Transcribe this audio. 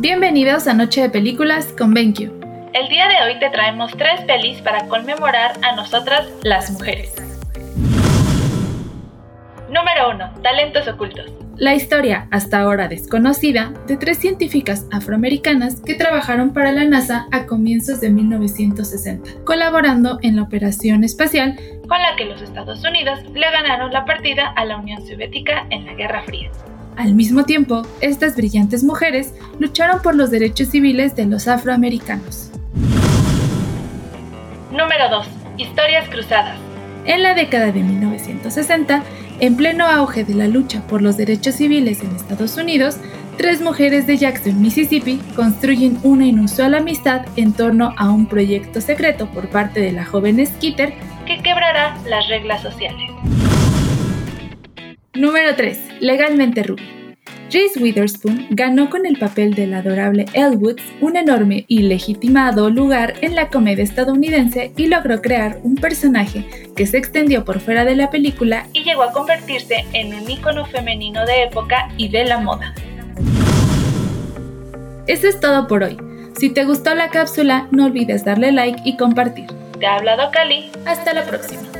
Bienvenidos a Noche de Películas con BenQ. El día de hoy te traemos tres pelis para conmemorar a nosotras las mujeres. Número 1. Talentos ocultos. La historia, hasta ahora desconocida, de tres científicas afroamericanas que trabajaron para la NASA a comienzos de 1960, colaborando en la operación espacial con la que los Estados Unidos le ganaron la partida a la Unión Soviética en la Guerra Fría. Al mismo tiempo, estas brillantes mujeres lucharon por los derechos civiles de los afroamericanos. Número 2. Historias cruzadas. En la década de 1960, en pleno auge de la lucha por los derechos civiles en Estados Unidos, tres mujeres de Jackson, Mississippi, construyen una inusual amistad en torno a un proyecto secreto por parte de la joven Skeeter que quebrará las reglas sociales. Número 3. Legalmente Ruby. Reese Witherspoon ganó con el papel del adorable Elwoods un enorme y legitimado lugar en la comedia estadounidense y logró crear un personaje que se extendió por fuera de la película y llegó a convertirse en un icono femenino de época y de la moda. Eso es todo por hoy. Si te gustó la cápsula, no olvides darle like y compartir. Te ha hablado Cali. Hasta la próxima.